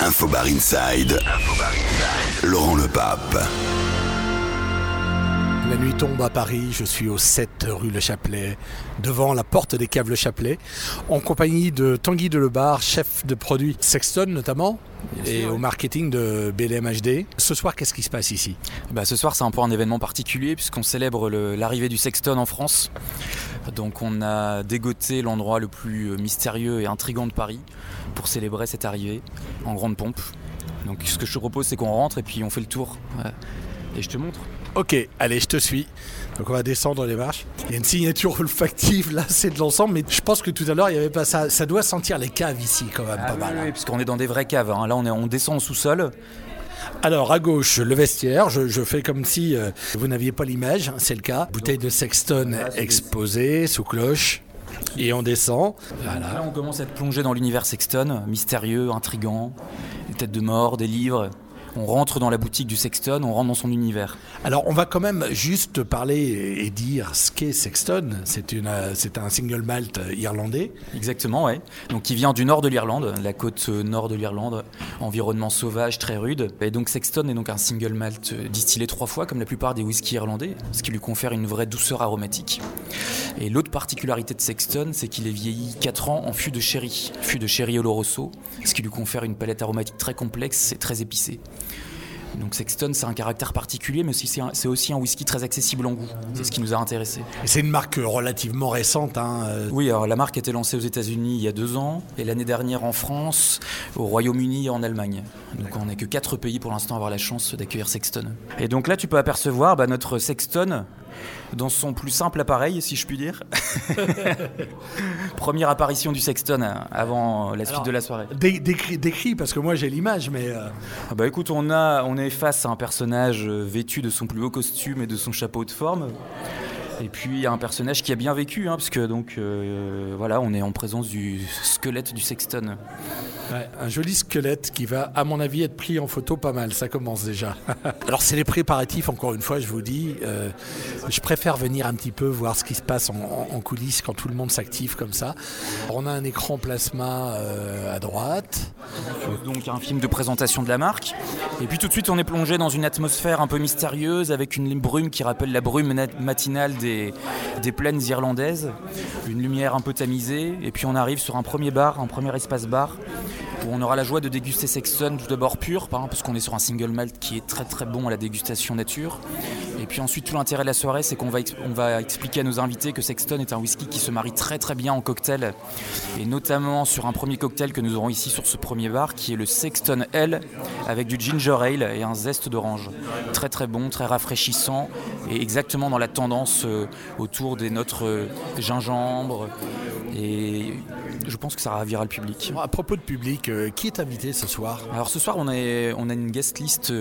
Infobar Inside. Laurent Le Pape. La nuit tombe à Paris, je suis au 7 rue Le Chapelet, devant la porte des caves Le Chapelet, en compagnie de Tanguy Delebar, chef de produit Sexton notamment, et au marketing de BLMHD. Ce soir, qu'est-ce qui se passe ici? Bah, Ce soir, c'est un peu un événement particulier puisqu'on célèbre l'arrivée du Sexton en France. Donc on a dégoté l'endroit le plus euh, mystérieux et intrigant de Paris pour célébrer cette arrivée en grande pompe. Donc ce que je te propose, c'est qu'on rentre et puis on fait le tour. Ouais. Et je te montre. Ok, allez, je te suis. Donc on va descendre les marches. Il y a une signature olfactive là, c'est de l'ensemble, mais je pense que tout à l'heure, il y avait pas ça. Ça doit sentir les caves ici quand même, pas mal. hein. oui, puisqu'on est dans des vraies caves. hein. Là, on, est, on descend au sous-sol. Alors à gauche, le vestiaire. Je, je fais comme si euh, vous n'aviez pas l'image, c'est le cas. Bouteille de Sexton exposée sous cloche. Et on descend. Voilà. Là, on commence à être plongé dans l'univers Sexton, mystérieux, intrigant, des têtes de mort, des livres. On rentre dans la boutique du Sexton, on rentre dans son univers. Alors on va quand même juste parler et dire Sexton. Euh, c'est un single malt irlandais. Exactement, ouais. Donc il vient du nord de l'Irlande, la côte euh, nord de l'Irlande, environnement sauvage, très rude. Et donc Sexton est donc un single malt euh, distillé trois fois, comme la plupart des whiskies irlandais, ce qui lui confère une vraie douceur aromatique. Et l'autre particularité de Sexton, c'est qu'il est vieilli 4 ans en fût de sherry, fût de sherry oloroso, ce qui lui confère une palette aromatique très complexe et très épicée. Donc Sexton, c'est un caractère particulier, mais aussi c'est un- c'est aussi un whisky très accessible en goût. C'est ce qui nous a intéressés. Et C'est une marque relativement récente. hein, euh, Oui, alors la marque a été lancée aux États-Unis il y a deux ans et l'année dernière en France, au Royaume-Uni et en Allemagne. Donc on n'est que quatre pays pour l'instant à avoir la chance d'accueillir Sexton. Et donc là, tu peux apercevoir bah, notre Sexton dans son plus simple appareil, si je puis dire. Première apparition du Sexton euh, avant la suite Alors, de la soirée. dé- décrit, décrit, parce que moi j'ai l'image, mais euh, Ah bah écoute, on, a, on est face à un personnage euh, vêtu de son plus haut costume et de son chapeau de forme. Et puis un personnage qui a bien vécu, hein, parce que donc euh, voilà, on est en présence du squelette du Sexton. Ouais, un joli squelette qui va, à mon avis, être pris en photo pas mal. Ça commence déjà. Alors c'est les préparatifs, encore une fois, je vous dis. euh, je préfère venir un petit peu voir ce qui se passe en, en- coulisses quand tout le monde s'active comme ça. Alors, on a un écran plasma euh, à droite. Donc un film de présentation de la marque. Et puis tout de suite, on est plongé dans une atmosphère un peu mystérieuse avec une brume qui rappelle la brume matinale des, des plaines irlandaises. Une lumière un peu tamisée. Et puis on arrive sur un premier bar, un premier espace bar on aura la joie de déguster Sexton tout d'abord pur, parce qu'on est sur un single malt qui est très très bon à la dégustation nature. Et puis ensuite, tout l'intérêt de la soirée, c'est qu'on va, ex- on va expliquer à nos invités que Sexton est un whisky qui se marie très très bien en cocktail, et notamment sur un premier cocktail que nous aurons ici sur ce premier bar, qui est le Sexton L, avec du ginger ale et un zeste d'orange. Très très bon, très rafraîchissant, et exactement dans la tendance euh, autour des notes euh, gingembre. Et je pense que ça ravira le public. À propos de public, euh, qui est invité ce soir? Alors ce soir, on, est, on a une guest list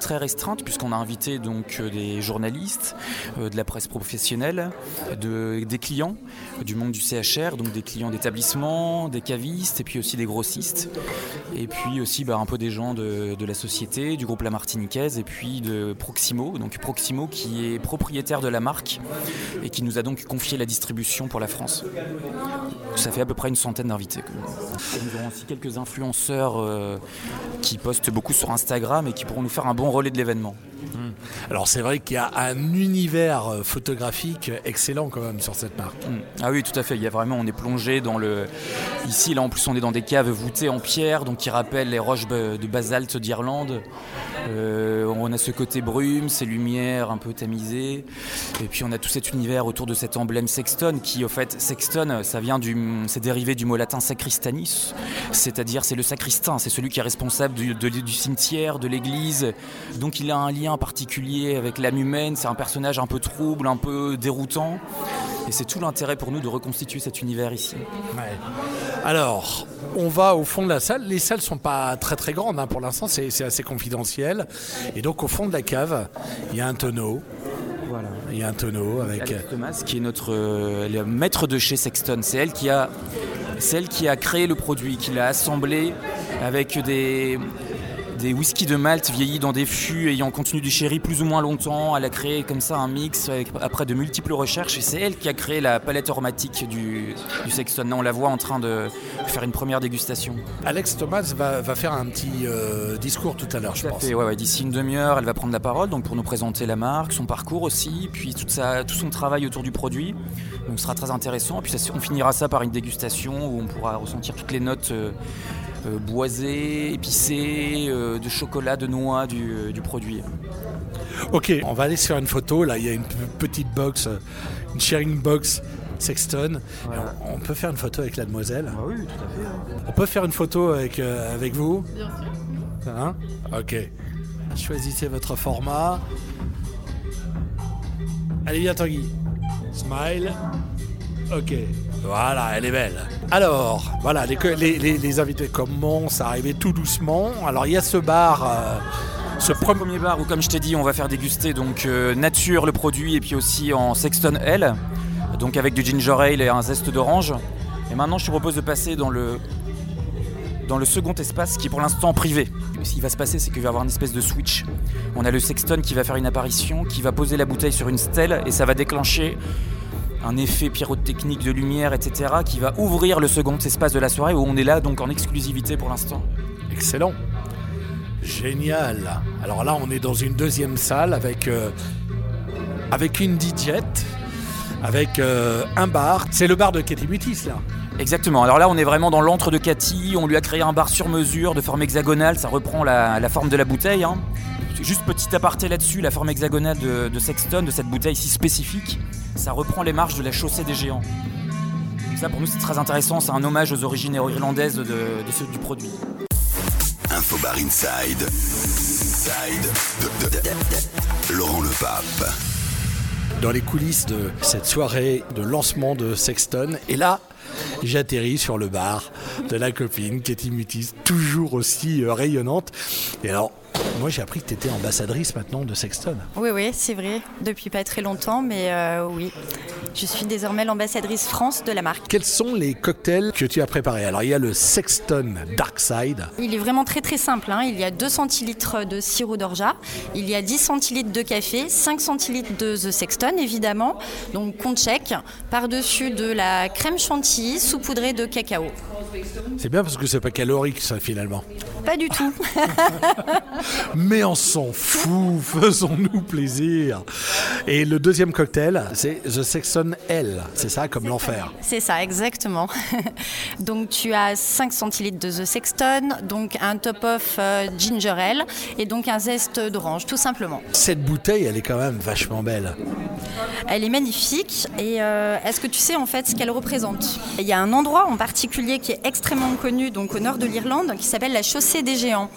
très restreinte puisqu'on a invité donc euh, journalistes, euh, de la presse professionnelle, de, des clients du monde du CHR, donc des clients d'établissements, des cavistes et puis aussi des grossistes. Et puis aussi bah, un peu des gens de, de la société, du groupe La Martiniquaise et puis de Proximo. Donc Proximo qui est propriétaire de la marque et qui nous a donc confié la distribution pour la France. Ça fait à peu près une centaine d'invités. Nous aurons aussi quelques influenceurs euh, qui postent beaucoup sur Instagram et qui pourront nous faire un bon relais de l'événement. Alors c'est vrai qu'il y a un univers euh, photographique excellent quand même sur cette marque. Mm. Ah oui, tout à fait. Il y a vraiment, on est plongé dans le. Ici, là, en plus, on est dans des caves voûtées en pierre, donc qui rappellent les roches de basalte d'Irlande. Euh, on a ce côté brume, ces lumières un peu tamisées, et puis on a tout cet univers autour de cet emblème Sexton, qui, au fait, Sexton, ça vient du, c'est dérivé du mot latin sacristanis, c'est-à-dire c'est le sacristain, c'est celui qui est responsable du, du cimetière, de l'église. Donc il a un lien particulier avec l'âme humaine. C'est un personnage un peu trouble, un peu déroutant. Et c'est tout l'intérêt pour nous de reconstituer cet univers ici. Alors, on va au fond de la salle. Les salles sont pas très très grandes hein, pour l'instant, c'est assez confidentiel. Et donc au fond de la cave, il y a un tonneau. Voilà. Il y a un tonneau avec. Alex Thomas, qui est notre euh, maître de chez Sexton. C'est elle qui a, c'est elle qui a créé le produit, qui l'a assemblé avec des, des whisky de Malte vieillis dans des fûts ayant contenu du sherry plus ou moins longtemps. Elle a créé comme ça un mix après de multiples recherches et c'est elle qui a créé la palette aromatique du, du Sexton. Là, on la voit en train de faire une première dégustation. Alex Thomas va, faire un petit euh, discours tout à l'heure, je pense. ouais, D'ici une demi-heure, elle va prendre la parole donc pour nous présenter la marque, son parcours aussi, puis toute sa, tout son travail autour du produit. Donc ce sera très intéressant. Puis on finira ça par une dégustation où on pourra ressentir toutes les notes. Euh, euh, boisé, épicé, euh, de chocolat, de noix du, produit. Ok, on va aller sur une photo. Là, il y a une petite box, une sharing box Sexton. On, peut faire une photo avec la demoiselle ah Oui, tout à fait. On peut faire une photo avec, euh, avec vous Bien sûr. Hein ok. Choisissez votre format. Allez, viens Tanguy. Smile. Ok. Voilà, elle est belle. Alors, voilà, les, invités commencent à arriver tout doucement. Alors, il y a ce bar. Euh, ce premier bar où, comme je t'ai dit, on va faire déguster donc euh, nature le produit et puis aussi en Sexton L, donc avec du ginger ale et un zeste d'orange. Et maintenant, je te propose de passer dans le dans le second espace qui est pour l'instant privé. Ce qui va se passer, c'est qu'il va y avoir une espèce de switch. On a le Sexton qui va faire une apparition, qui va poser la bouteille sur une stèle et ça va déclencher un effet pyrotechnique de lumière, etc., qui va ouvrir le second espace de la soirée où on est là donc en exclusivité pour l'instant. Excellent. Génial. Alors là, on est dans une deuxième salle avec, euh, avec une DJ, avec euh, un bar. C'est le bar de Katy Mutis, là. Exactement. Alors là, on est vraiment dans l'antre de Cathy. On lui a créé un bar sur mesure de forme hexagonale. Ça reprend la, forme de la bouteille. Hein. Juste petit aparté là-dessus, la forme hexagonale de, de, Sexton, de cette bouteille si spécifique, ça reprend les marches de la chaussée des géants. ça, pour nous, c'est très intéressant. C'est un hommage aux origines irlandaises de, ceux du produit. Infobar Inside. Inside. Laurent Le Pape. Dans les coulisses de cette soirée de lancement de Sexton. Et là, j'atterris sur le bar de la copine Katie Mutis, toujours aussi euh, rayonnante. Et alors, moi, j'ai appris que tu étais ambassadrice maintenant de Sexton. Oui, oui, c'est vrai. Depuis pas très longtemps, mais euh, oui. Je suis désormais l'ambassadrice France de la marque. Quels sont les cocktails que tu as préparés? Alors, il y a le Sexton Dark Side. Il est vraiment très très simple. Hein. Il y a 2 centilitres de sirop d'orgeat, il y a 10 centilitres de café, 5 centilitres de The Sexton, évidemment. Donc, compte chèque. Par-dessus de la crème chantilly saupoudrée de cacao. C'est bien parce que c'est pas calorique, ça, finalement. Pas du tout. Mais on s'en fout, faisons-nous plaisir. Et le deuxième cocktail, c'est The Sexton L, c'est ça, comme l'enfer. C'est ça, exactement. donc tu as 5 centilitres de The Sexton, donc un top-off euh, ginger ale et donc un zeste d'orange, tout simplement. Cette bouteille, elle est quand même vachement belle. Elle est magnifique et euh, est-ce que tu sais en fait ce qu'elle représente? Il y a un endroit en particulier qui est extrêmement connu, donc au nord de l'Irlande, qui s'appelle la chaussée des géants,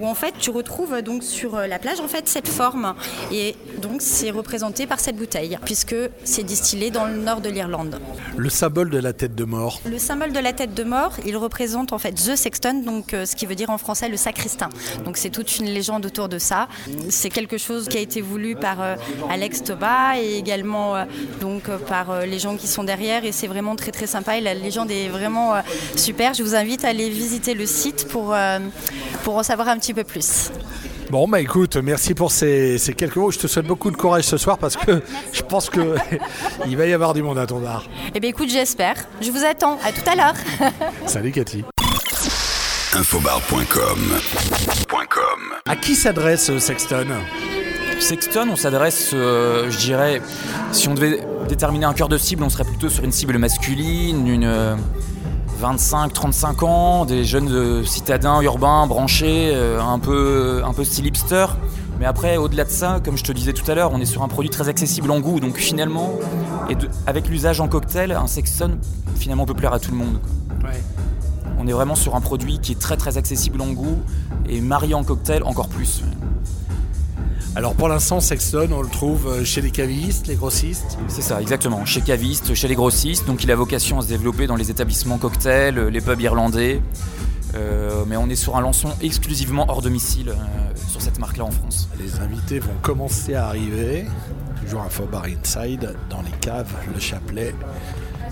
où en fait tu retrouves donc sur euh, la plage en fait cette forme et donc c'est représenté par cette bouteille puisque c'est distillé dans le nord de l'Irlande. Le symbole de la tête de mort. Le symbole de la tête de mort, il représente en fait The Sexton, donc euh, ce qui veut dire en français le sacristain. Donc c'est toute une légende autour de ça. C'est quelque chose qui a été voulu par euh, Alex Toba et également donc par les gens qui sont derrière et c'est vraiment très très sympa et la légende est vraiment super. Je vous invite à aller visiter le site pour pour en savoir un petit peu plus. Bon, bah écoute, merci pour ces, quelques mots. Je te souhaite beaucoup de courage ce soir parce que je pense qu'il va y avoir du monde à ton bar. Eh bien, écoute, j'espère. Je vous attends. À tout à l'heure. Salut, Cathy. Infobar.com À qui s'adresse euh, Sexton? Sexton, on s'adresse, euh, je dirais, si on devait déterminer un cœur de cible, on serait plutôt sur une cible masculine, une. Euh, 25-35 ans, des jeunes citadins urbains branchés, euh, un, peu, un peu style hipster. Mais après, au-delà de ça, comme je te disais tout à l'heure, on est sur un produit très accessible en goût. Donc finalement, et avec l'usage en cocktail, un Sexton finalement peut plaire à tout le monde. On est vraiment sur un produit qui est très très accessible en goût et marié en cocktail encore plus. Alors pour l'instant, Sexton, on le trouve euh, chez les cavistes, les grossistes C'est ça, exactement. Chez cavistes, chez les grossistes. Donc il a vocation à se développer dans les établissements cocktails, euh, les pubs irlandais. Euh, mais on est sur un lancement exclusivement hors domicile sur cette marque-là en France. Les invités vont commencer à arriver. Toujours un faux bar inside dans les caves, le chapelet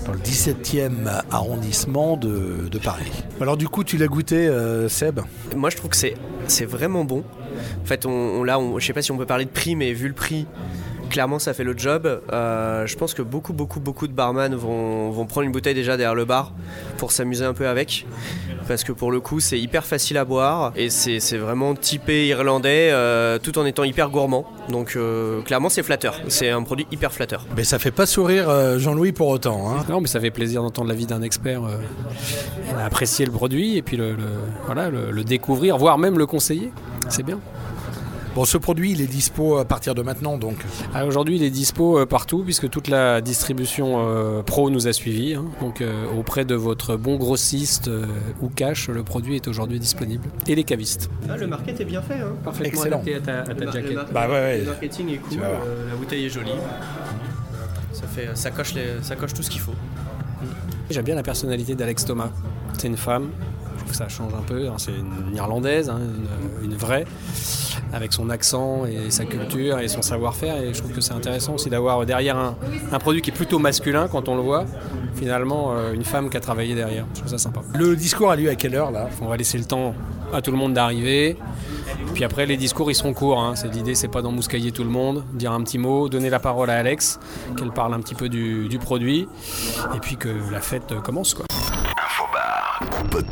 dans le 17e arrondissement de, Paris. Alors du coup, tu l'as goûté, Seb? Moi, je trouve que c'est c'est vraiment bon. En fait, on, là, on, je sais pas si on peut parler de prix, mais vu le prix, clairement ça fait le job. Euh, je pense que beaucoup, beaucoup, beaucoup de barman vont, vont, prendre une bouteille déjà derrière le bar pour s'amuser un peu avec. Parce que pour le coup, c'est hyper facile à boire et c'est vraiment typé irlandais euh, tout en étant hyper gourmand. Donc euh, clairement, c'est flatteur. C'est un produit hyper flatteur. Mais ça fait pas sourire euh, Jean-Louis pour autant. Hein. Non, mais ça fait plaisir d'entendre l'avis d'un expert apprécier le produit et puis le, le voilà, le, le découvrir, voire même le conseiller. C'est bien. Bon, ce produit, il est dispo à partir de maintenant, donc ah, Aujourd'hui, il est dispo euh, partout, puisque toute la distribution euh, pro nous a suivis. Hein. Donc, euh, auprès de votre bon grossiste euh, ou cash, le produit est aujourd'hui disponible. Et les cavistes. Ah, le market est bien fait. Hein. Parfaitement Excellent. adapté à ta, à ta Le, jaquette. mar- Bah ouais, ouais. le marketing est cool, Tu vas voir. euh, la bouteille est jolie. Ça, fait, ça, coche les- ça coche tout ce qu'il faut. J'aime bien la personnalité d'Alex Thomas. C'est une femme. Je trouve que ça change un peu. hein. C'est une Irlandaise, hein, une, une vraie, avec son accent et sa culture et son savoir-faire. Et je trouve que c'est intéressant aussi d'avoir derrière un, un produit qui est plutôt masculin quand on le voit, finalement euh, une femme qui a travaillé derrière. Je trouve ça sympa. le discours a lieu à quelle heure là? On va laisser le temps à tout le monde d'arriver. Puis après, les discours, ils seront courts. hein. C'est l'idée, c'est pas d'emmouscailler tout le monde, dire un petit mot, donner la parole à Alex, qu'elle parle un petit peu du, du produit, et puis que la fête commence, quoi.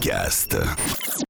Infobar. Podcast.